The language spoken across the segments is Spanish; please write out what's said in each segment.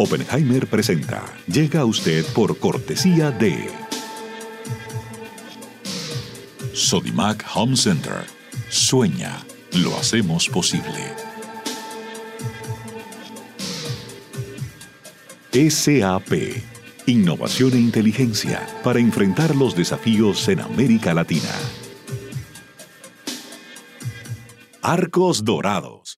Oppenheimer presenta. Llega a usted por cortesía de Sodimac Home Center. Sueña, lo hacemos posible. SAP. Innovación e inteligencia para enfrentar los desafíos en América Latina. Arcos Dorados.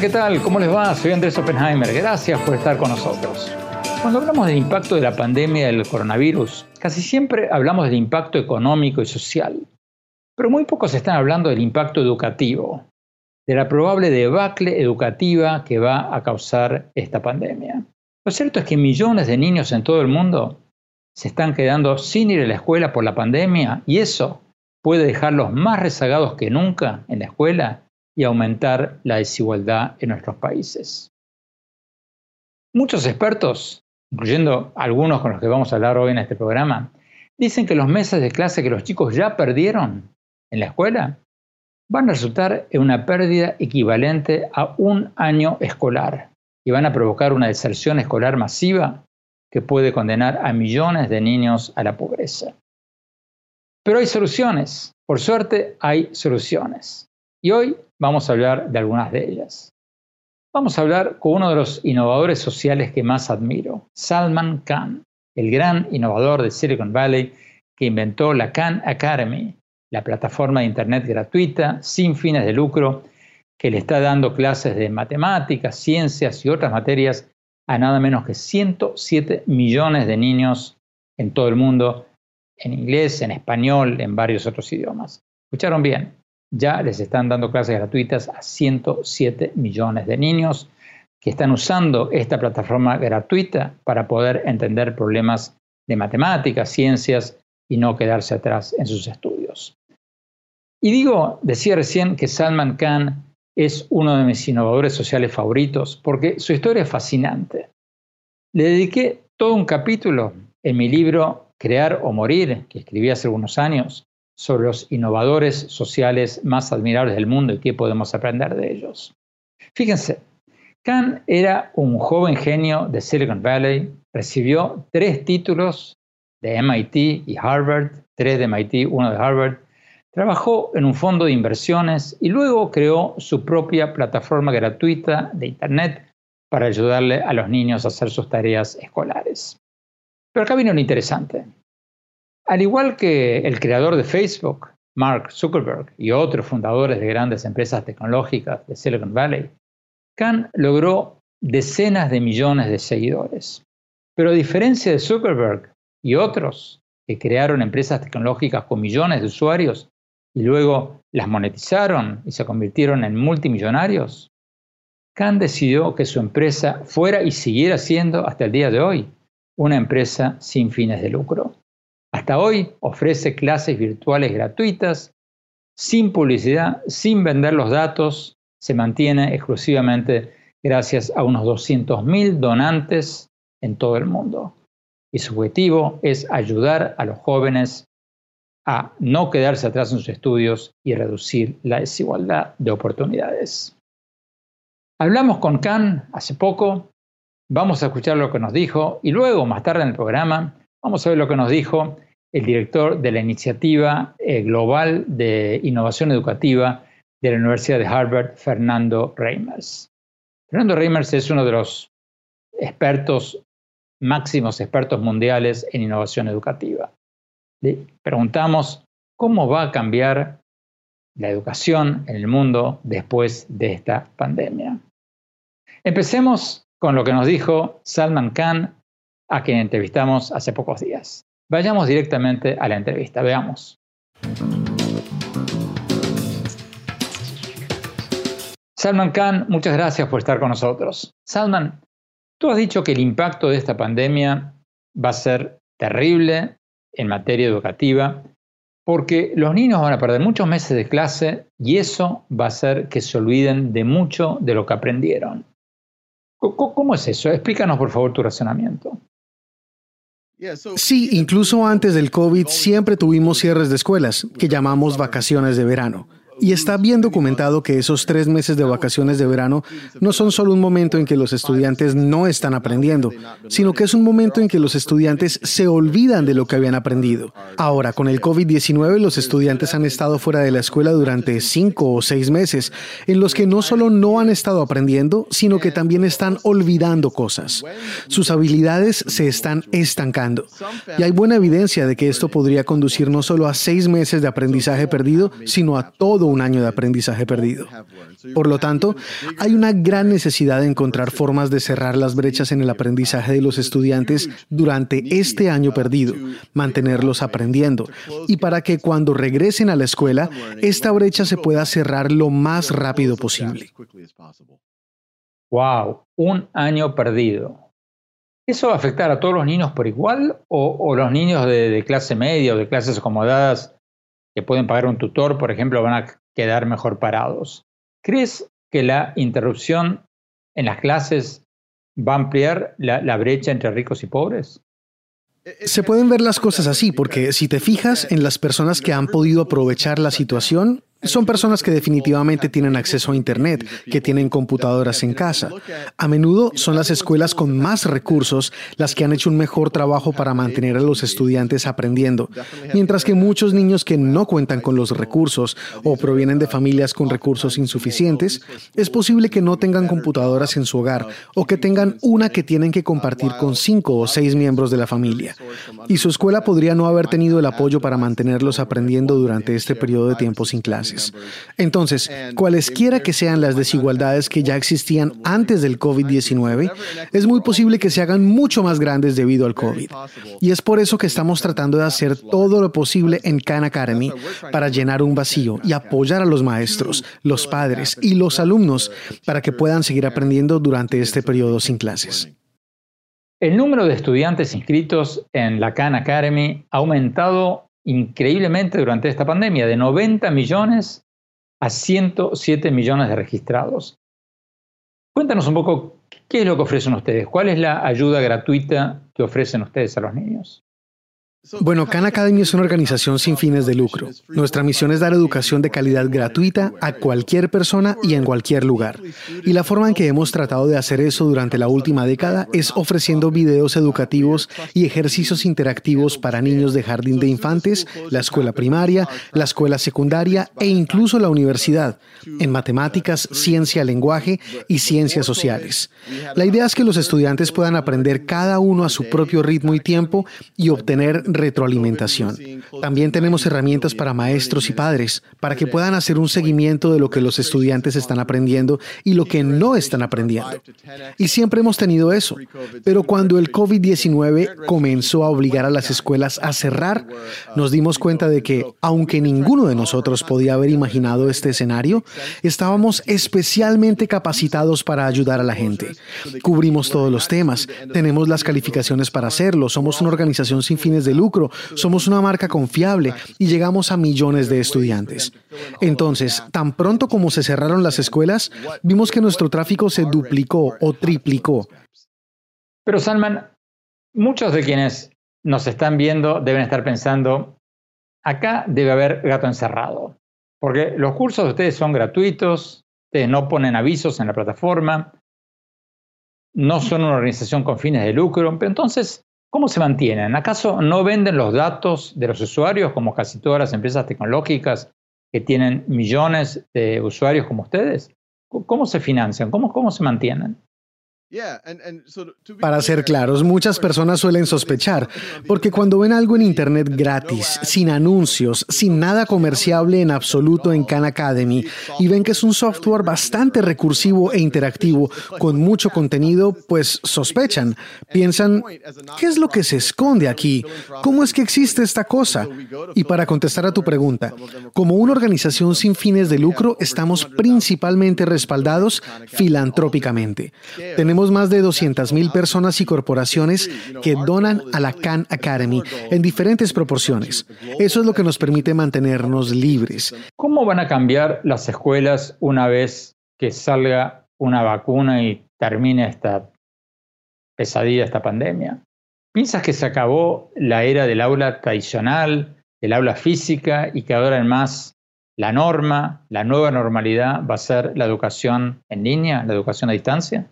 ¿Qué tal? ¿Cómo les va? Soy Andrés Oppenheimer. Gracias por estar con nosotros. Cuando hablamos del impacto de la pandemia del coronavirus, casi siempre hablamos del impacto económico y social, pero muy pocos están hablando del impacto educativo, de la probable debacle educativa que va a causar esta pandemia. Lo cierto es que millones de niños en todo el mundo se están quedando sin ir a la escuela por la pandemia y eso puede dejarlos más rezagados que nunca en la escuela y aumentar la desigualdad en nuestros países. Muchos expertos, incluyendo algunos con los que vamos a hablar hoy en este programa, dicen que los meses de clase que los chicos ya perdieron en la escuela van a resultar en una pérdida equivalente a un año escolar y van a provocar una deserción escolar masiva que puede condenar a millones de niños a la pobreza. Pero hay soluciones, por suerte hay soluciones. Y hoy vamos a hablar de algunas de ellas. Vamos a hablar con uno de los innovadores sociales que más admiro, Salman Khan, el gran innovador de Silicon Valley que inventó la Khan Academy, la plataforma de Internet gratuita, sin fines de lucro, que le está dando clases de matemáticas, ciencias y otras materias a nada menos que 107 millones de niños en todo el mundo, en inglés, en español, en varios otros idiomas. ¿Escucharon bien? Ya les están dando clases gratuitas a 107 millones de niños que están usando esta plataforma gratuita para poder entender problemas de matemáticas, ciencias y no quedarse atrás en sus estudios. Y digo, decía recién que Salman Khan es uno de mis innovadores sociales favoritos porque su historia es fascinante. Le dediqué todo un capítulo en mi libro Crear o Morir, que escribí hace algunos años, sobre los innovadores sociales más admirables del mundo y qué podemos aprender de ellos. Fíjense, Khan era un joven genio de Silicon Valley, recibió tres títulos de MIT y Harvard, tres de MIT, uno de Harvard, Trabajó en un fondo de inversiones y luego creó su propia plataforma gratuita de Internet para ayudarle a los niños a hacer sus tareas escolares. Pero acá viene lo interesante. Al igual que el creador de Facebook, Mark Zuckerberg, y otros fundadores de grandes empresas tecnológicas de Silicon Valley, Khan logró decenas de millones de seguidores. Pero a diferencia de Zuckerberg y otros que crearon empresas tecnológicas con millones de usuarios y luego las monetizaron y se convirtieron en multimillonarios, Khan decidió que su empresa fuera y siguiera siendo hasta el día de hoy una empresa sin fines de lucro. Hasta hoy ofrece clases virtuales gratuitas, sin publicidad, sin vender los datos, se mantiene exclusivamente gracias a unos 200.000 donantes en todo el mundo. Y su objetivo es ayudar a los jóvenes a no quedarse atrás en sus estudios y reducir la desigualdad de oportunidades. Hablamos con Khan hace poco, vamos a escuchar lo que nos dijo y luego, más tarde en el programa, vamos a ver lo que nos dijo el director de la Iniciativa eh, Global de Innovación Educativa de la Universidad de Harvard, Fernando Reimers. Fernando Reimers es uno de los expertos, máximos expertos mundiales en innovación educativa. Le preguntamos cómo va a cambiar la educación en el mundo después de esta pandemia. Empecemos con lo que nos dijo Salman Khan, a quien entrevistamos hace pocos días. Vayamos directamente a la entrevista, veamos. Salman Khan, muchas gracias por estar con nosotros. Salman, tú has dicho que el impacto de esta pandemia va a ser terrible en materia educativa porque los niños van a perder muchos meses de clase y eso va a hacer que se olviden de mucho de lo que aprendieron. ¿Cómo es eso? Explícanos por favor tu razonamiento. Sí, incluso antes del COVID siempre tuvimos cierres de escuelas, que llamamos vacaciones de verano. Y está bien documentado que esos tres meses de vacaciones de verano no son solo un momento en que los estudiantes no están aprendiendo, sino que es un momento en que los estudiantes se olvidan de lo que habían aprendido. Ahora, con el COVID-19, los estudiantes han estado fuera de la escuela durante cinco o seis meses, en los que no solo no han estado aprendiendo, sino que también están olvidando cosas. Sus habilidades se están estancando. Y hay buena evidencia de que esto podría conducir no solo a seis meses de aprendizaje perdido, sino a todo un año de aprendizaje perdido. Por lo tanto, hay una gran necesidad de encontrar formas de cerrar las brechas en el aprendizaje de los estudiantes durante este año perdido, mantenerlos aprendiendo, y para que cuando regresen a la escuela, esta brecha se pueda cerrar lo más rápido posible. Wow, un año perdido. ¿Eso va a afectar a todos los niños por igual o, los niños de, de, clase media o de clases acomodadas que pueden pagar un tutor, por ejemplo, van a quedar mejor parados. ¿Crees que la interrupción en las clases va a ampliar la, brecha entre ricos y pobres? Se pueden ver las cosas así, porque si te fijas en las personas que han podido aprovechar la situación, son personas que definitivamente tienen acceso a Internet, que tienen computadoras en casa. A menudo son las escuelas con más recursos las que han hecho un mejor trabajo para mantener a los estudiantes aprendiendo, mientras que muchos niños que no cuentan con los recursos o provienen de familias con recursos insuficientes, es posible que no tengan computadoras en su hogar o que tengan una que tienen que compartir con cinco o seis miembros de la familia. Y su escuela podría no haber tenido el apoyo para mantenerlos aprendiendo durante este periodo de tiempo sin clase. Entonces, cualesquiera que sean las desigualdades que ya existían antes del COVID-19, es muy posible que se hagan mucho más grandes debido al COVID. Y es por eso que estamos tratando de hacer todo lo posible en Khan Academy para llenar un vacío y apoyar a los maestros, los padres y los alumnos para que puedan seguir aprendiendo durante este periodo sin clases. El número de estudiantes inscritos en la Khan Academy ha aumentado increíblemente durante esta pandemia, de 90 millones a 107 millones de registrados. Cuéntanos un poco qué es lo que ofrecen ustedes, cuál es la ayuda gratuita que ofrecen ustedes a los niños. Bueno, Khan Academy es una organización sin fines de lucro. Nuestra misión es dar educación de calidad gratuita a cualquier persona y en cualquier lugar. Y la forma en que hemos tratado de hacer eso durante la última década es ofreciendo videos educativos y ejercicios interactivos para niños de jardín de infantes, la escuela primaria, la escuela secundaria e incluso la universidad, en matemáticas, ciencia, lenguaje y ciencias sociales. La idea es que los estudiantes puedan aprender cada uno a su propio ritmo y tiempo y obtener retroalimentación. También tenemos herramientas para maestros y padres, para que puedan hacer un seguimiento de lo que los estudiantes están aprendiendo y lo que no están aprendiendo. Y siempre hemos tenido eso. Pero cuando el COVID-19 comenzó a obligar a las escuelas a cerrar, nos dimos cuenta de que, aunque ninguno de nosotros podía haber imaginado este escenario, estábamos especialmente capacitados para ayudar a la gente. Cubrimos todos los temas, tenemos las calificaciones para hacerlo, somos una organización sin fines de lucro, somos una marca confiable y llegamos a millones de estudiantes. Entonces, tan pronto como se cerraron las escuelas, vimos que nuestro tráfico se duplicó o triplicó. Pero Salman, muchos de quienes nos están viendo deben estar pensando, acá debe haber gato encerrado, porque los cursos de ustedes son gratuitos, ustedes no ponen avisos en la plataforma, no son una organización con fines de lucro, pero entonces, ¿Cómo se mantienen? ¿Acaso no venden los datos de los usuarios como casi todas las empresas tecnológicas que tienen millones de usuarios como ustedes? ¿Cómo se financian? ¿Cómo, cómo se mantienen? Para ser claros, muchas personas suelen sospechar, porque cuando ven algo en Internet gratis, sin anuncios, sin nada comerciable en absoluto en Khan Academy, y ven que es un software bastante recursivo e interactivo, con mucho contenido, pues sospechan. Piensan, ¿qué es lo que se esconde aquí? ¿Cómo es que existe esta cosa? Y para contestar a tu pregunta, como una organización sin fines de lucro, estamos principalmente respaldados filantrópicamente. Tenemos más de 200.000 personas y corporaciones que donan a la Khan Academy en diferentes proporciones. Eso es lo que nos permite mantenernos libres. ¿Cómo van a cambiar las escuelas una vez que salga una vacuna y termine esta pesadilla, esta pandemia? ¿Piensas que se acabó la era del aula tradicional, el aula física y que ahora en más la norma, la nueva normalidad va a ser la educación en línea, la educación a distancia?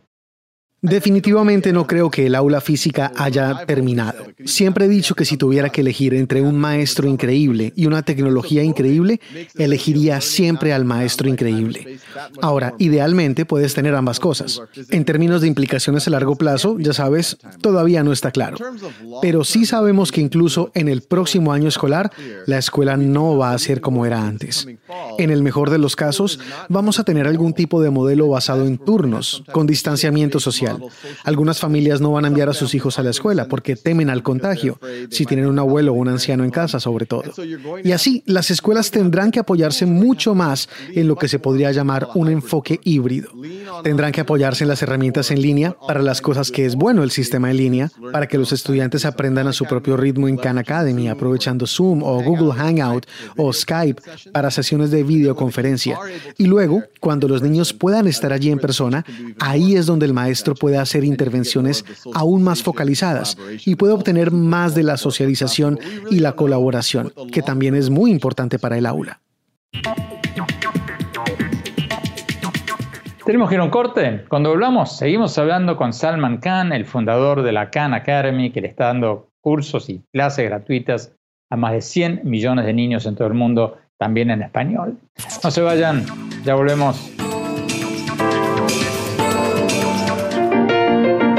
Definitivamente no creo que el aula física haya terminado. Siempre he dicho que si tuviera que elegir entre un maestro increíble y una tecnología increíble, elegiría siempre al maestro increíble. Ahora, idealmente puedes tener ambas cosas. En términos de implicaciones a largo plazo, ya sabes, todavía no está claro. Pero sí sabemos que incluso en el próximo año escolar, la escuela no va a ser como era antes. En el mejor de los casos, vamos a tener algún tipo de modelo basado en turnos, con distanciamiento social algunas familias no van a enviar a sus hijos a la escuela porque temen al contagio, si tienen un abuelo o un anciano en casa sobre todo. Y así, las escuelas tendrán que apoyarse mucho más en lo que se podría llamar un enfoque híbrido. Tendrán que apoyarse en las herramientas en línea para las cosas que es bueno el sistema en línea, para que los estudiantes aprendan a su propio ritmo en Khan Academy, aprovechando Zoom o Google Hangout o Skype para sesiones de videoconferencia. Y luego, cuando los niños puedan estar allí en persona, ahí es donde el maestro puede hacer intervenciones aún más focalizadas y puede obtener más de la socialización y la colaboración, que también es muy importante para el aula. Tenemos que ir a un corte. Cuando volvamos, seguimos hablando con Salman Khan, el fundador de la Khan Academy, que le está dando cursos y clases gratuitas a más de 100 millones de niños en todo el mundo, también en español. No se vayan, ya volvemos.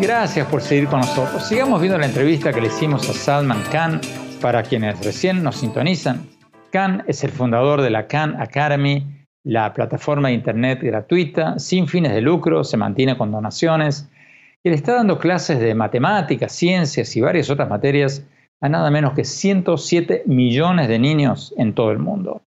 Gracias por seguir con nosotros. Sigamos viendo la entrevista que le hicimos a Salman Khan. Para quienes recién nos sintonizan, Khan es el fundador de la Khan Academy La plataforma de Internet gratuita, sin fines de lucro, se mantiene con donaciones y le está dando clases de matemáticas, ciencias y varias otras materias a nada menos que 107 millones de niños en todo el mundo,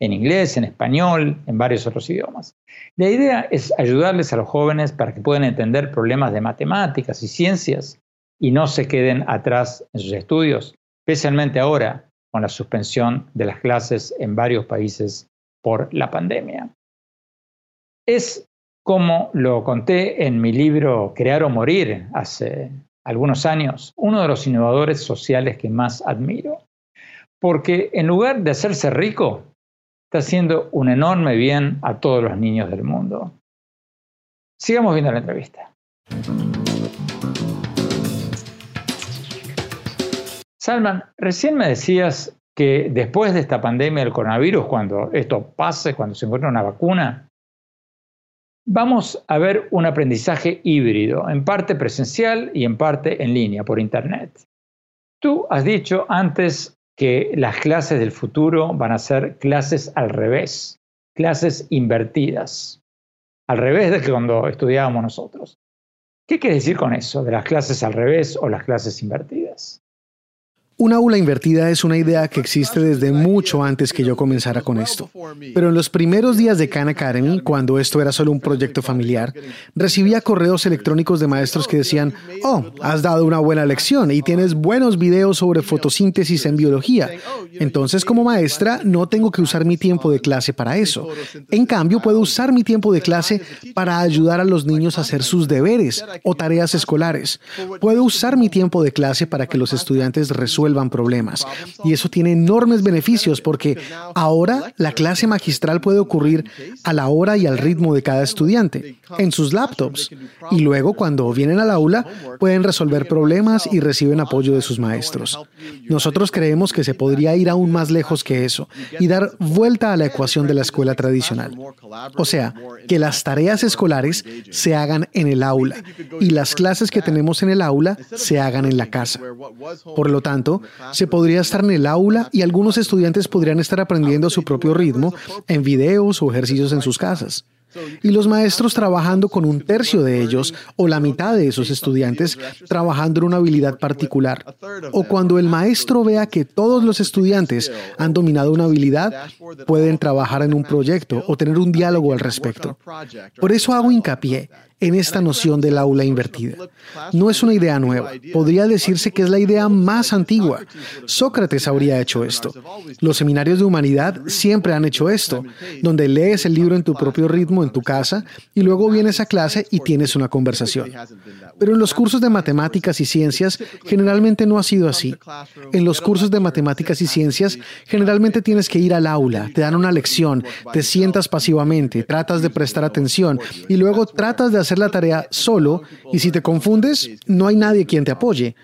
en inglés, en español, en varios otros idiomas. La idea es ayudarles a los jóvenes para que puedan entender problemas de matemáticas y ciencias y no se queden atrás en sus estudios, especialmente ahora con la suspensión de las clases en varios países por la pandemia. Es como lo conté en mi libro Crear o Morir hace algunos años, uno de los innovadores sociales que más admiro. Porque en lugar de hacerse rico, está haciendo un enorme bien a todos los niños del mundo. Sigamos viendo la entrevista. Salman, recién me decías que después de esta pandemia del coronavirus, cuando esto pase, cuando se encuentre una vacuna, vamos a ver un aprendizaje híbrido, en parte presencial y en parte en línea, por Internet. Tú has dicho antes que las clases del futuro van a ser clases al revés, clases invertidas, al revés de cuando estudiábamos nosotros. ¿Qué quieres decir con eso, de las clases al revés o las clases invertidas? Un aula invertida es una idea que existe desde mucho antes que yo comenzara con esto. Pero en los primeros días de Khan Academy, cuando esto era solo un proyecto familiar, recibía correos electrónicos de maestros que decían, oh, has dado una buena lección y tienes buenos videos sobre fotosíntesis en biología. Entonces, como maestra, no tengo que usar mi tiempo de clase para eso. En cambio, puedo usar mi tiempo de clase para ayudar a los niños a hacer sus deberes o tareas escolares. Puedo usar mi tiempo de clase para que los estudiantes resuelvan problemas. Y eso tiene enormes beneficios porque ahora la clase magistral puede ocurrir a la hora y al ritmo de cada estudiante, en sus laptops. Y luego, cuando vienen al aula, pueden resolver problemas y reciben apoyo de sus maestros. Nosotros creemos que se podría ir aún más lejos que eso y dar vuelta a la ecuación de la escuela tradicional. O sea, que las tareas escolares se hagan en el aula y las clases que tenemos en el aula se hagan en la casa. Por lo tanto, se podría estar en el aula y algunos estudiantes podrían estar aprendiendo a su propio ritmo en videos o ejercicios en sus casas y los maestros trabajando con un tercio de ellos o la mitad de esos estudiantes trabajando en una habilidad particular. O cuando el maestro vea que todos los estudiantes han dominado una habilidad, pueden trabajar en un proyecto o tener un diálogo al respecto. Por eso hago hincapié en esta noción del aula invertida. No es una idea nueva, podría decirse que es la idea más antigua. Sócrates habría hecho esto. Los seminarios de humanidad siempre han hecho esto, donde lees el libro en tu propio ritmo en tu casa y luego vienes a clase y tienes una conversación. Pero en los cursos de matemáticas y ciencias generalmente no ha sido así. En los cursos de matemáticas y ciencias generalmente tienes que ir al aula, te dan una lección, te sientas pasivamente, tratas de prestar atención y luego tratas de hacer la tarea solo y si te confundes, no hay nadie quien te apoye.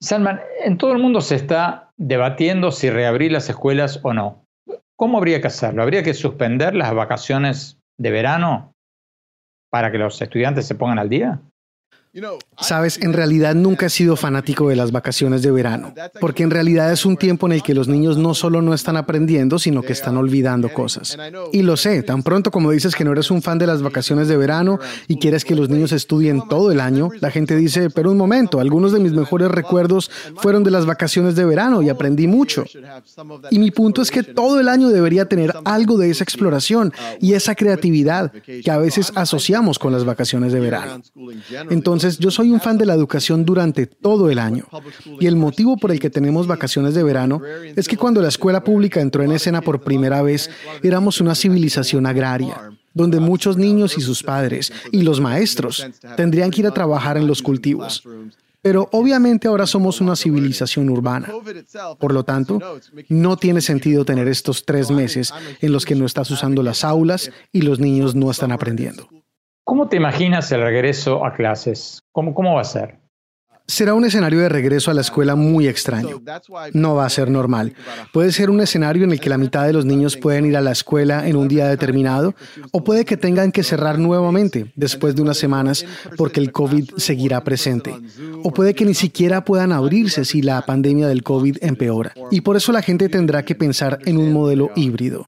Salman, en todo el mundo se está debatiendo si reabrir las escuelas o no. ¿Cómo habría que hacerlo? ¿Habría que suspender las vacaciones de verano para que los estudiantes se pongan al día? Sabes, en realidad nunca he sido fanático de las vacaciones de verano, porque en realidad es un tiempo en el que los niños no solo no están aprendiendo, sino que están olvidando cosas. Y lo sé, tan pronto como dices que no eres un fan de las vacaciones de verano y quieres que los niños estudien todo el año, la gente dice, pero un momento, algunos de mis mejores recuerdos fueron de las vacaciones de verano y aprendí mucho. Y mi punto es que todo el año debería tener algo de esa exploración y esa creatividad que a veces asociamos con las vacaciones de verano. Entonces, entonces, yo soy un fan de la educación durante todo el año. Y el motivo por el que tenemos vacaciones de verano es que cuando la escuela pública entró en escena por primera vez, éramos una civilización agraria donde muchos niños y sus padres y los maestros tendrían que ir a trabajar en los cultivos. Pero obviamente ahora somos una civilización urbana. Por lo tanto, no tiene sentido tener estos tres meses en los que no estás usando las aulas y los niños no están aprendiendo. ¿Cómo te imaginas el regreso a clases? ¿Cómo, cómo va a ser? Será un escenario de regreso a la escuela muy extraño. No va a ser normal. Puede ser un escenario en el que la mitad de los niños pueden ir a la escuela en un día determinado o puede que tengan que cerrar nuevamente después de unas semanas porque el COVID seguirá presente. O puede que ni siquiera puedan abrirse si la pandemia del COVID empeora. Y por eso la gente tendrá que pensar en un modelo híbrido.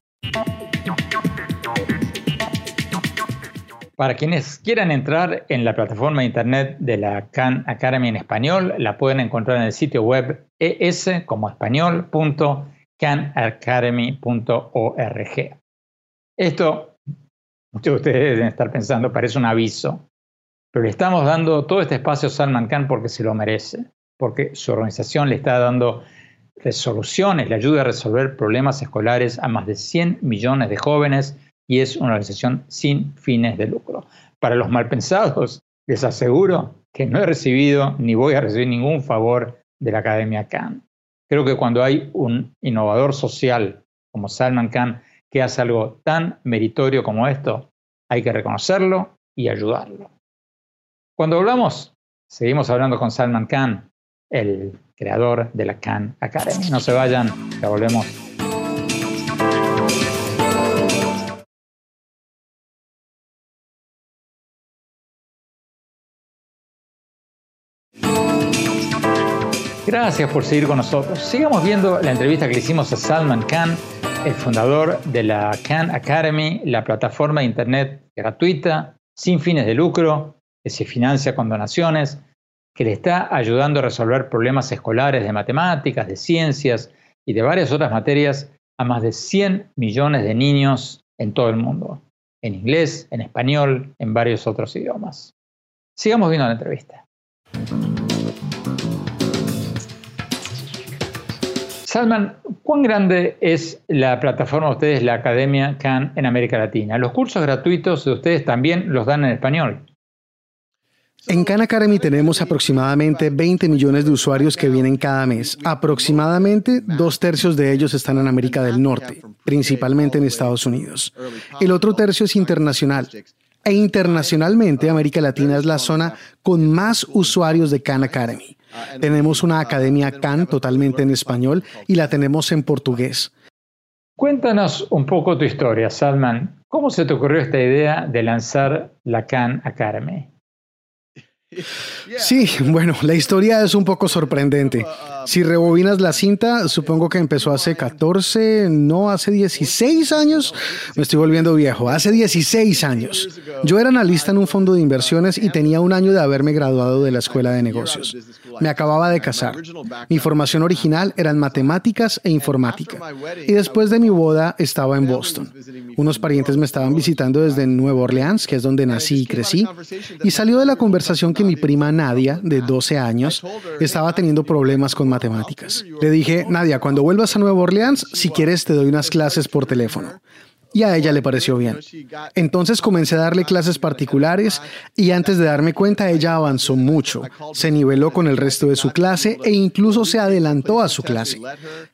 Para quienes quieran entrar en la plataforma de internet de la Khan Academy en español, la pueden encontrar en el sitio web es como español.canacademy.org. Esto, muchos de ustedes deben estar pensando, parece un aviso, pero le estamos dando todo este espacio a Salman Khan porque se lo merece, porque su organización le está dando resoluciones, le ayuda a resolver problemas escolares a más de 100 millones de jóvenes y es una organización sin fines de lucro. Para los malpensados, les aseguro que no he recibido ni voy a recibir ningún favor de la Academia Khan. Creo que cuando hay un innovador social como Salman Khan que hace algo tan meritorio como esto, hay que reconocerlo y ayudarlo. Cuando hablamos, seguimos hablando con Salman Khan, el creador de la Khan Academy. No se vayan, ya volvemos. Gracias por seguir con nosotros. Sigamos viendo la entrevista que le hicimos a Salman Khan, el fundador de la Khan Academy, la plataforma de Internet gratuita, sin fines de lucro, que se financia con donaciones, que le está ayudando a resolver problemas escolares de matemáticas, de ciencias y de varias otras materias a más de 100 millones de niños en todo el mundo, en inglés, en español, en varios otros idiomas. Sigamos viendo la entrevista. Salman, ¿cuán grande es la plataforma de ustedes, la Academia Khan en América Latina? Los cursos gratuitos de ustedes también los dan en español. En Khan Academy tenemos aproximadamente 20 millones de usuarios que vienen cada mes. Aproximadamente dos tercios de ellos están en América del Norte, principalmente en Estados Unidos. El otro tercio es internacional. E internacionalmente, América Latina es la zona con más usuarios de Khan Academy. Tenemos una academia Khan totalmente en español y la tenemos en portugués. Cuéntanos un poco tu historia, Salman. ¿Cómo se te ocurrió esta idea de lanzar la Khan Academy? Sí, bueno, la historia es un poco sorprendente. Si rebobinas la cinta, supongo que empezó hace 14, no, hace 16 años. Me estoy volviendo viejo, hace 16 años. Yo era analista en un fondo de inversiones y tenía un año de haberme graduado de la escuela de negocios. Me acababa de casar. Mi formación original era en matemáticas e informática. Y después de mi boda estaba en Boston. Unos parientes me estaban visitando desde Nueva Orleans, que es donde nací y crecí, y salió de la conversación que mi prima Nadia, de 12 años, estaba teniendo problemas con matemáticas. Le dije, Nadia, cuando vuelvas a Nueva Orleans, si quieres te doy unas clases por teléfono y a ella le pareció bien. Entonces comencé a darle clases particulares y antes de darme cuenta ella avanzó mucho, se niveló con el resto de su clase e incluso se adelantó a su clase.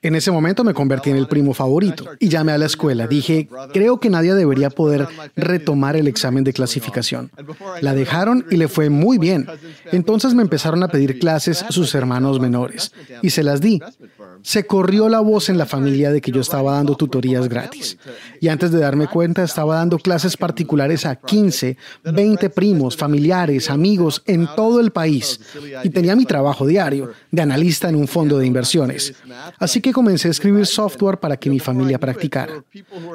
En ese momento me convertí en el primo favorito y llamé a la escuela. Dije, creo que nadie debería poder retomar el examen de clasificación. La dejaron y le fue muy bien. Entonces me empezaron a pedir clases sus hermanos menores y se las di. Se corrió la voz en la familia de que yo estaba dando tutorías gratis. Y antes de darme cuenta, estaba dando clases particulares a 15, 20 primos, familiares, amigos en todo el país. Y tenía mi trabajo diario de analista en un fondo de inversiones. Así que comencé a escribir software para que mi familia practicara.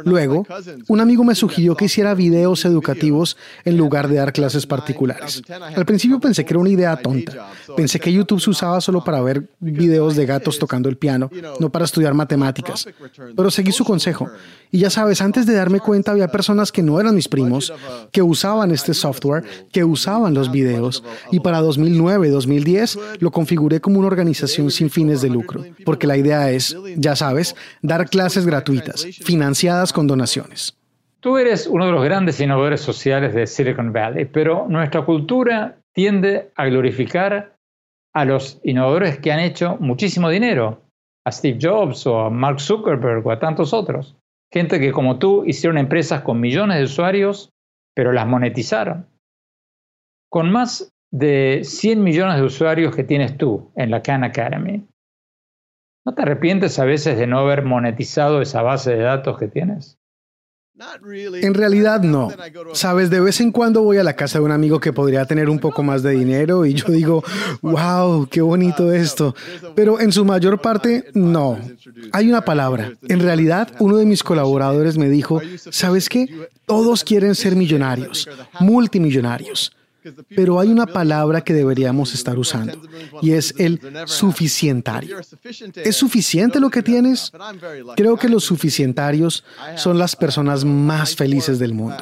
Luego, un amigo me sugirió que hiciera videos educativos en lugar de dar clases particulares. Al principio pensé que era una idea tonta. Pensé que YouTube se usaba solo para ver videos de gatos tocando el piano no para estudiar matemáticas. Pero seguí su consejo. Y ya sabes, antes de darme cuenta había personas que no eran mis primos, que usaban este software, que usaban los videos. Y para 2009, 2010 lo configuré como una organización sin fines de lucro. Porque la idea es, ya sabes, dar clases gratuitas, financiadas con donaciones. Tú eres uno de los grandes innovadores sociales de Silicon Valley, pero nuestra cultura tiende a glorificar a los innovadores que han hecho muchísimo dinero a Steve Jobs o a Mark Zuckerberg o a tantos otros. Gente que como tú hicieron empresas con millones de usuarios, pero las monetizaron. Con más de 100 millones de usuarios que tienes tú en la Khan Academy, ¿no te arrepientes a veces de no haber monetizado esa base de datos que tienes? En realidad no. Sabes, de vez en cuando voy a la casa de un amigo que podría tener un poco más de dinero y yo digo, wow, qué bonito esto. Pero en su mayor parte, no. Hay una palabra. En realidad, uno de mis colaboradores me dijo, ¿sabes qué? Todos quieren ser millonarios, multimillonarios. Pero hay una palabra que deberíamos estar usando y es el suficientario. ¿Es suficiente lo que tienes? Creo que los suficientarios son las personas más felices del mundo.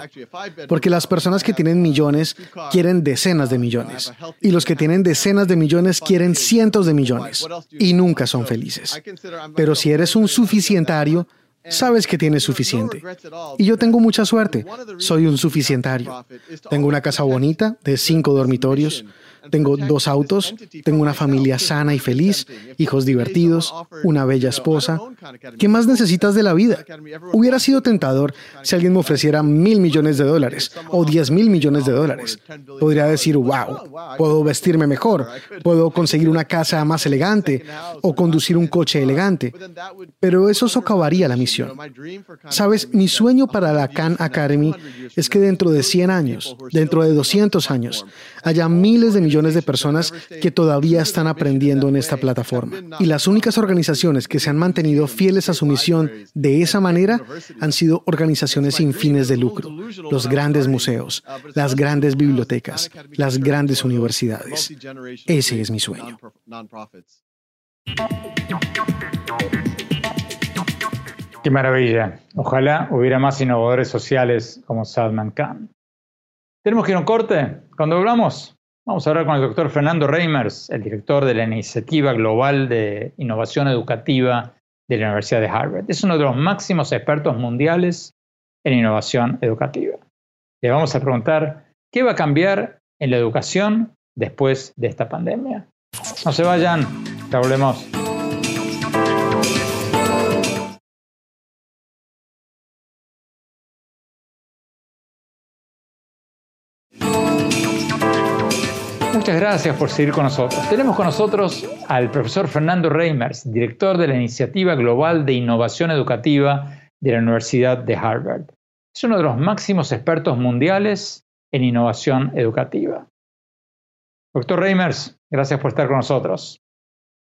Porque las personas que tienen millones quieren decenas de millones. Y los que tienen decenas de millones quieren cientos de millones. Y nunca son felices. Pero si eres un suficientario, sabes que tienes suficiente. Y yo tengo mucha suerte. Soy un suficientario. Tengo una casa bonita de cinco dormitorios. Tengo dos autos, tengo una familia sana y feliz, hijos divertidos, una bella esposa. ¿Qué más necesitas de la vida? Hubiera sido tentador si alguien me ofreciera mil millones de dólares o diez mil millones de dólares. Podría decir, wow, puedo vestirme mejor, puedo conseguir una casa más elegante o conducir un coche elegante. Pero eso socavaría la misión. Sabes, mi sueño para la Khan Academy es que dentro de 100 años, dentro de 200 años, haya miles de millones de personas que todavía están aprendiendo en esta plataforma. Y las únicas organizaciones que se han mantenido fieles a su misión de esa manera han sido organizaciones sin fines de lucro, los grandes museos, las grandes bibliotecas, las grandes universidades. Ese es mi sueño. Qué maravilla. Ojalá hubiera más innovadores sociales como Salman Khan. Tenemos que ir a un corte. Cuando volvamos, Vamos a hablar con el doctor Fernando Reimers, el director de la Iniciativa Global de Innovación Educativa de la Universidad de Harvard. Es uno de los máximos expertos mundiales en innovación educativa. Le vamos a preguntar qué va a cambiar en la educación después de esta pandemia. No se vayan, te volvemos. Muchas gracias por seguir con nosotros. Tenemos con nosotros al profesor Fernando Reimers, director de la Iniciativa Global de Innovación Educativa de la Universidad de Harvard. Es uno de los máximos expertos mundiales en innovación educativa. Doctor Reimers, gracias por estar con nosotros.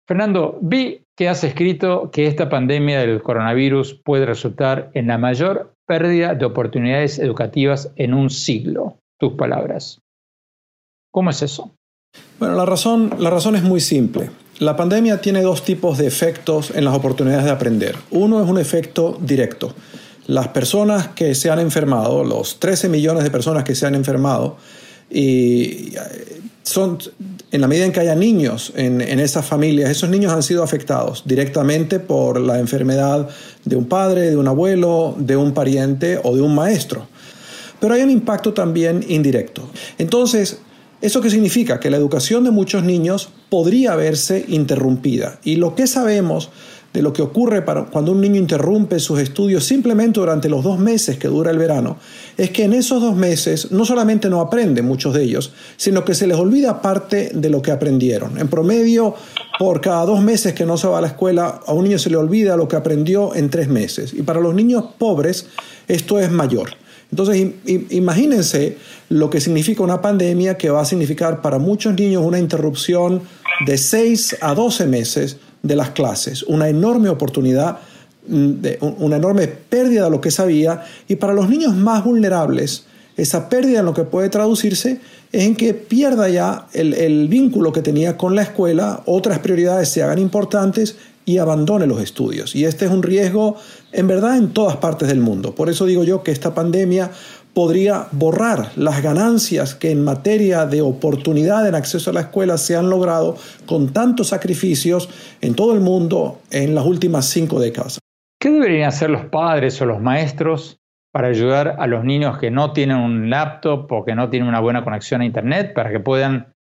Fernando, vi que has escrito que esta pandemia del coronavirus puede resultar en la mayor pérdida de oportunidades educativas en un siglo. Tus palabras. ¿Cómo es eso? Bueno, la razón, la razón es muy simple. La pandemia tiene dos tipos de efectos en las oportunidades de aprender. Uno es un efecto directo. Las personas que se han enfermado, los 13 millones de personas que se han enfermado, y eh, son, en la medida en que haya niños en, en, esas familias, esos niños han sido afectados directamente por la enfermedad de un padre, de un abuelo, de un pariente o de un maestro. Pero hay un impacto también indirecto. Entonces, ¿Eso qué significa? Que la educación de muchos niños podría verse interrumpida. Y lo que sabemos de lo que ocurre cuando un niño interrumpe sus estudios simplemente durante los dos meses que dura el verano, es que en esos dos meses no solamente no aprenden muchos de ellos, sino que se les olvida parte de lo que aprendieron. En promedio, por cada dos meses que no se va a la escuela, a un niño se le olvida lo que aprendió en tres meses. Y para los niños pobres esto es mayor. Entonces, imagínense lo que significa una pandemia que va a significar para muchos niños una interrupción de 6 a 12 meses de las clases, una enorme oportunidad, mm, una enorme pérdida de lo que sabía y para los niños más vulnerables, esa pérdida en lo que puede traducirse es en que pierda ya el, el vínculo que tenía con la escuela, otras prioridades se hagan importantes y abandone los estudios. Y este es un riesgo en verdad en todas partes del mundo. Por eso digo yo que esta pandemia podría borrar las ganancias que en materia de oportunidad en acceso a la escuela se han logrado con tantos sacrificios en todo el mundo en las últimas cinco décadas. ¿Qué deberían hacer los padres o los maestros para ayudar a los niños que no tienen un laptop o que no tienen una buena conexión a Internet para que puedan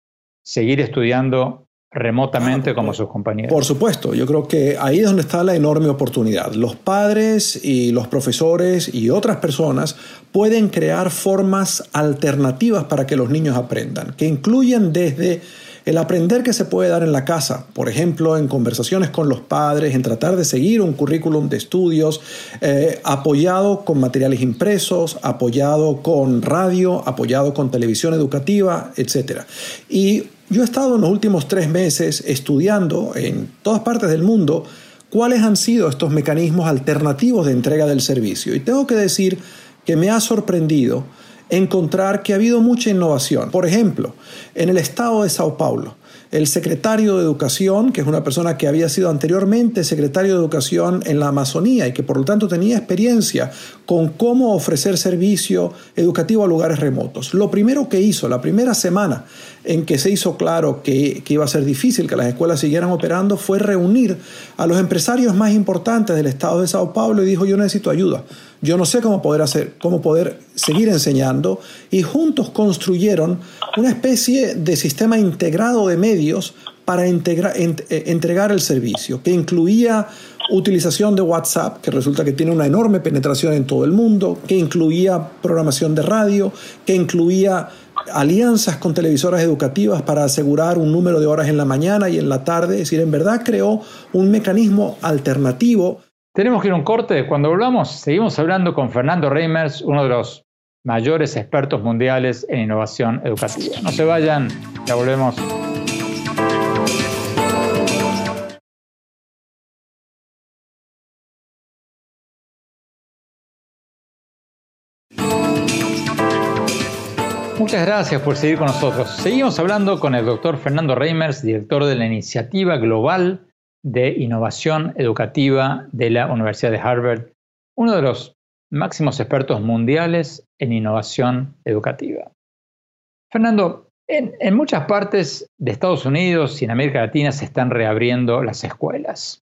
seguir estudiando remotamente como sus compañeros. Por supuesto, yo creo que ahí es donde está la enorme oportunidad. Los padres y los profesores y otras personas pueden crear formas alternativas para que los niños aprendan, que incluyen desde El aprender que se puede dar en la casa, por ejemplo, en conversaciones con los padres, en tratar de seguir un currículum de estudios, eh, apoyado con materiales impresos, apoyado con radio, apoyado con televisión educativa, etc. Y yo he estado en los últimos tres meses estudiando en todas partes del mundo cuáles han sido estos mecanismos alternativos de entrega del servicio. Y tengo que decir que me ha sorprendido encontrar que ha habido mucha innovación. Por ejemplo, en el estado de Sao Paulo, el secretario de Educación, que es una persona que había sido anteriormente secretario de Educación en la Amazonía y que por lo tanto tenía experiencia con cómo ofrecer servicio educativo a lugares remotos. Lo primero que hizo, la primera semana en que se hizo claro que, iba a ser difícil que las escuelas siguieran operando, fue reunir a los empresarios más importantes del estado de Sao Paulo y dijo yo necesito ayuda. Yo no sé cómo poder hacer, cómo poder seguir enseñando y juntos construyeron una especie de sistema integrado de medios para eh, entregar el servicio, que incluía utilización de WhatsApp, que resulta que tiene una enorme penetración en todo el mundo, que incluía programación de radio, que incluía alianzas con televisoras educativas para asegurar un número de horas en la mañana y en la tarde. Es decir, en verdad creó un mecanismo alternativo tenemos que ir a un corte. Cuando volvamos, seguimos hablando con Fernando Reimers, uno de los mayores expertos mundiales en innovación educativa. No se vayan, ya volvemos. Muchas gracias por seguir con nosotros. Seguimos hablando con el doctor Fernando Reimers, director de la iniciativa global de Innovación Educativa de la Universidad de Harvard, uno de los máximos expertos mundiales en innovación educativa. Fernando, en, muchas partes de Estados Unidos y en América Latina se están reabriendo las escuelas.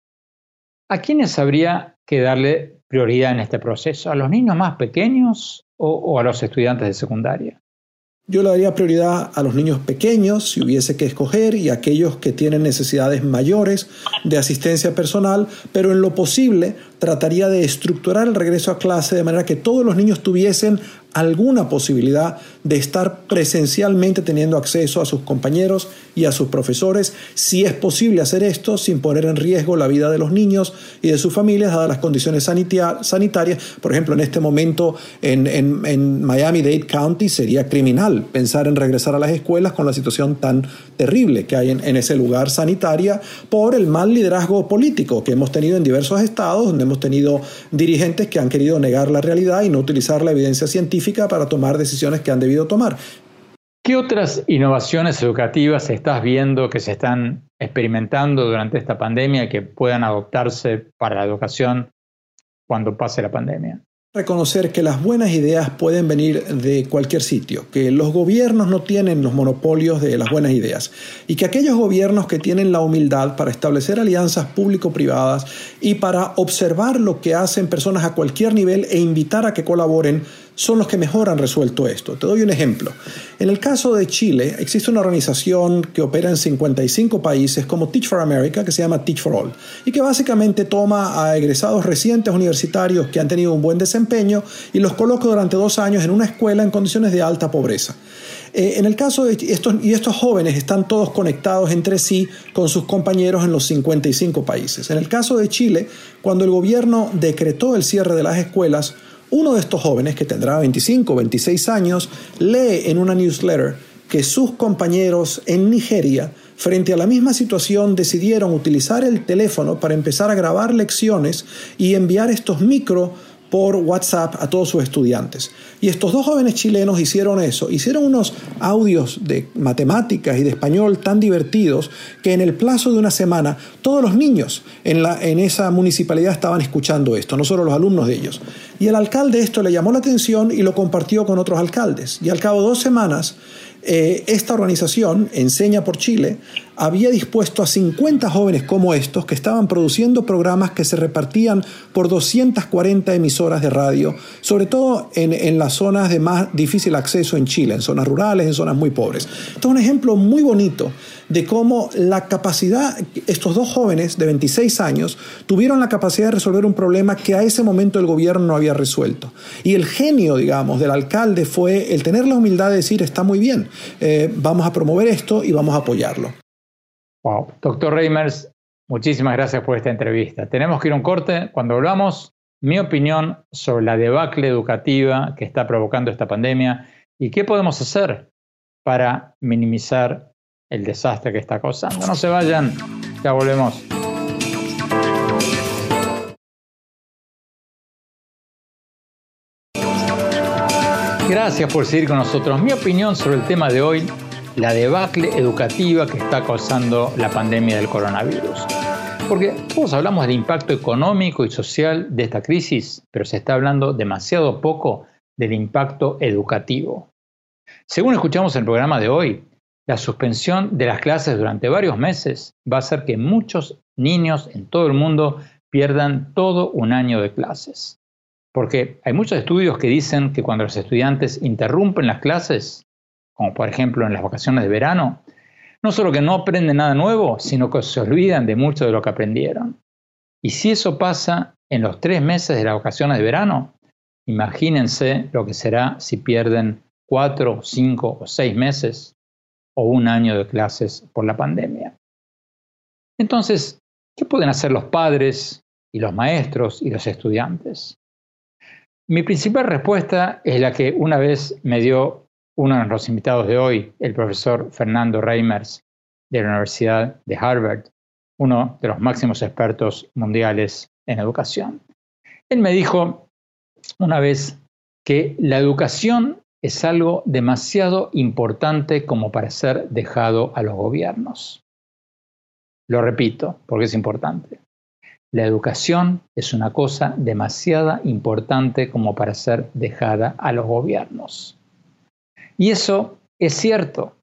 ¿A quiénes habría que darle prioridad en este proceso? ¿A los niños más pequeños o a los estudiantes de secundaria? Yo le daría prioridad a los niños pequeños, si hubiese que escoger, y a aquellos que tienen necesidades mayores de asistencia personal, pero en lo posible trataría de estructurar el regreso a clase de manera que todos los niños tuviesen alguna posibilidad de estar presencialmente teniendo acceso a sus compañeros y a sus profesores, si es posible hacer esto sin poner en riesgo la vida de los niños y de sus familias, dadas las condiciones sanitarias. Por ejemplo, en este momento en, en Miami-Dade County sería criminal pensar en regresar a las escuelas con la situación tan terrible que hay en, en ese lugar sanitaria por el mal liderazgo político que hemos tenido en diversos estados, donde hemos tenido dirigentes que han querido negar la realidad y no utilizar la evidencia científica para tomar decisiones que han debido tomar. ¿Qué otras innovaciones educativas estás viendo que se están experimentando durante esta pandemia que puedan adoptarse para la educación cuando pase la pandemia? Reconocer que las buenas ideas pueden venir de cualquier sitio, que los gobiernos no tienen los monopolios de las buenas ideas y que aquellos gobiernos que tienen la humildad para establecer alianzas público-privadas y para observar lo que hacen personas a cualquier nivel e invitar a que colaboren son los que mejor han resuelto esto. Te doy un ejemplo. En el caso de Chile, existe una organización que opera en 55 países como Teach for America, que se llama Teach for All, y que básicamente toma a egresados recientes universitarios que han tenido un buen desempeño y los coloca durante dos años en una escuela en condiciones de alta pobreza. Eh, en el caso de estos, y estos jóvenes están todos conectados entre sí con sus compañeros en los 55 países. En el caso de Chile, cuando el gobierno decretó el cierre de las escuelas, uno de estos jóvenes, que tendrá 25 o 26 años, lee en una newsletter que sus compañeros en Nigeria, frente a la misma situación, decidieron utilizar el teléfono para empezar a grabar lecciones y enviar estos micro por WhatsApp a todos sus estudiantes. Y estos dos jóvenes chilenos hicieron eso, hicieron unos audios de matemáticas y de español tan divertidos que en el plazo de una semana todos los niños en, la, en esa municipalidad estaban escuchando esto, no solo los alumnos de ellos. Y el alcalde esto le llamó la atención y lo compartió con otros alcaldes. Y al cabo de dos semanas, eh, esta organización, Enseña por Chile, había dispuesto a 50 jóvenes como estos que estaban produciendo programas que se repartían por 240 emisoras de radio, sobre todo en, en, las zonas de más difícil acceso en Chile, en zonas rurales, en zonas muy pobres. Esto es un ejemplo muy bonito de cómo la capacidad, estos dos jóvenes de 26 años tuvieron la capacidad de resolver un problema que a ese momento el gobierno no había resuelto. Y el genio, digamos, del alcalde fue el tener la humildad de decir, está muy bien, eh, vamos a promover esto y vamos a apoyarlo. Wow. Doctor Reimers, muchísimas gracias por esta entrevista. Tenemos que ir a un corte. Cuando volvamos, mi opinión sobre la debacle educativa que está provocando esta pandemia y qué podemos hacer para minimizar el desastre que está causando. No se vayan, ya volvemos. Gracias por seguir con nosotros. Mi opinión sobre el tema de hoy la debacle educativa que está causando la pandemia del coronavirus. Porque todos hablamos del impacto económico y social de esta crisis, pero se está hablando demasiado poco del impacto educativo. Según escuchamos en el programa de hoy, la suspensión de las clases durante varios meses va a hacer que muchos niños en todo el mundo pierdan todo un año de clases. Porque hay muchos estudios que dicen que cuando los estudiantes interrumpen las clases, como por ejemplo en las vacaciones de verano, no solo que no aprenden nada nuevo, sino que se olvidan de mucho de lo que aprendieron. Y si eso pasa en los tres meses de las vacaciones de verano, imagínense lo que será si pierden cuatro, cinco o seis meses o un año de clases por la pandemia. Entonces, ¿qué pueden hacer los padres y los maestros y los estudiantes? Mi principal respuesta es la que una vez me dio uno de los invitados de hoy, el profesor Fernando Reimers de la Universidad de Harvard, uno de los máximos expertos mundiales en educación. Él me dijo una vez que la educación es algo demasiado importante como para ser dejado a los gobiernos. Lo repito, porque es importante. La educación es una cosa demasiado importante como para ser dejada a los gobiernos. Y eso es cierto.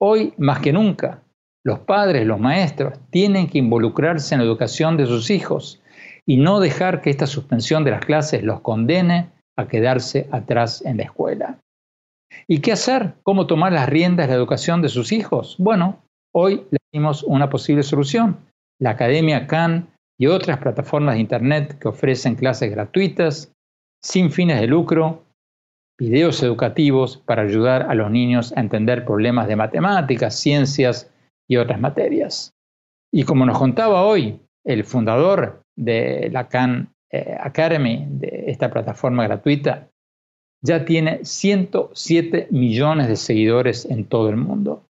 Hoy más que nunca, los padres, los maestros, tienen que involucrarse en la educación de sus hijos y no dejar que esta suspensión de las clases los condene a quedarse atrás en la escuela. ¿Y qué hacer? ¿Cómo tomar las riendas de la educación de sus hijos? Bueno, hoy le dimos una posible solución. La Academia CAN y otras plataformas de Internet que ofrecen clases gratuitas, sin fines de lucro, videos educativos para ayudar a los niños a entender problemas de matemáticas, ciencias y otras materias. Y como nos contaba hoy el fundador de la Khan eh, Academy, de esta plataforma gratuita, ya tiene 107 millones de seguidores en todo el mundo.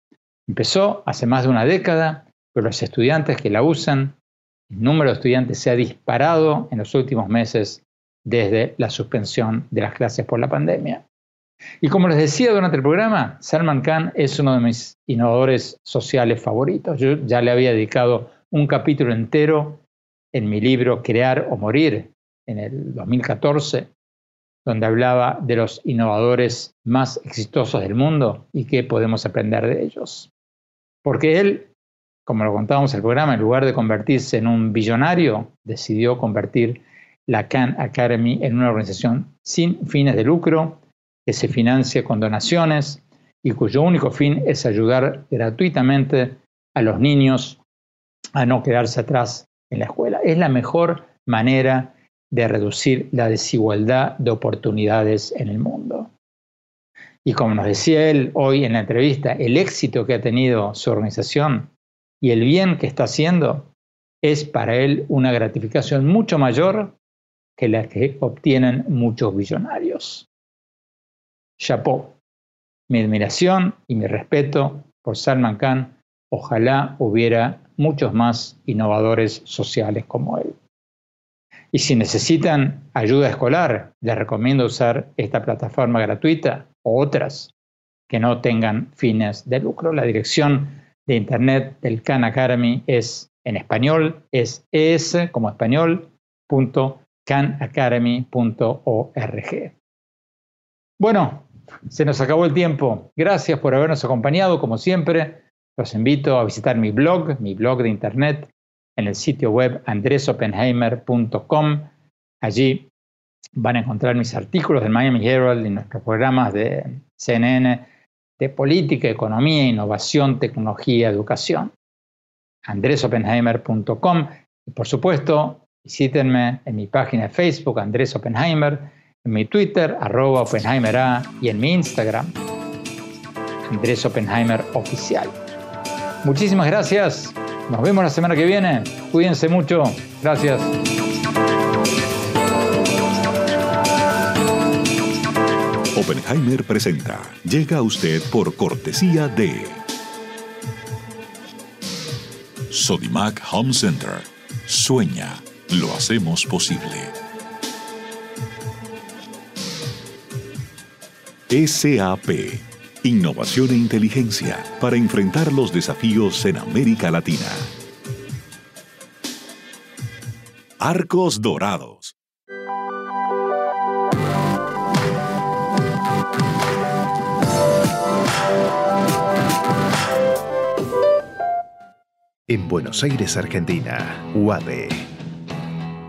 Empezó hace más de una década, pero los estudiantes que la usan, el número de estudiantes se ha disparado en los últimos meses desde la suspensión de las clases por la pandemia. Y como les decía durante el programa, Salman Khan es uno de mis innovadores sociales favoritos. Yo ya le había dedicado un capítulo entero en mi libro Crear o Morir en el 2014, donde hablaba de los innovadores más exitosos del mundo y qué podemos aprender de ellos. Porque él, como lo contábamos en el programa, en lugar de convertirse en un billonario, decidió convertir la Khan Academy en una organización sin fines de lucro, que se financia con donaciones y cuyo único fin es ayudar gratuitamente a los niños a no quedarse atrás en la escuela. Es la mejor manera de reducir la desigualdad de oportunidades en el mundo. Y como nos decía él hoy en la entrevista, el éxito que ha tenido su organización y el bien que está haciendo es para él una gratificación mucho mayor que la que obtienen muchos billonarios. Chapeau. Mi admiración y mi respeto por Salman Khan. Ojalá hubiera muchos más innovadores sociales como él. Y si necesitan ayuda escolar, les recomiendo usar esta plataforma gratuita o otras que no tengan fines de lucro. La dirección de internet del Khan Academy es en español, es es como español, canacademy.org. Bueno, se nos acabó el tiempo. Gracias por habernos acompañado, como siempre. Los invito a visitar mi blog, mi blog de internet, en el sitio web andresopenheimer.com. Allí van a encontrar mis artículos del Miami Herald y nuestros programas de CNN de política, economía, innovación, tecnología, educación. andresopenheimer.com y por supuesto visítenme en mi página de Facebook Andrés Oppenheimer, en mi Twitter arroba Oppenheimer A y en mi Instagram Andrés Oppenheimer Oficial. Muchísimas gracias. Nos vemos la semana que viene. Cuídense mucho. Gracias. Oppenheimer presenta. Llega a usted por cortesía de Sodimac Home Center. Sueña, lo hacemos posible. SAP. Innovación e inteligencia para enfrentar los desafíos en América Latina. Arcos Dorados. En Buenos Aires, Argentina, UADE.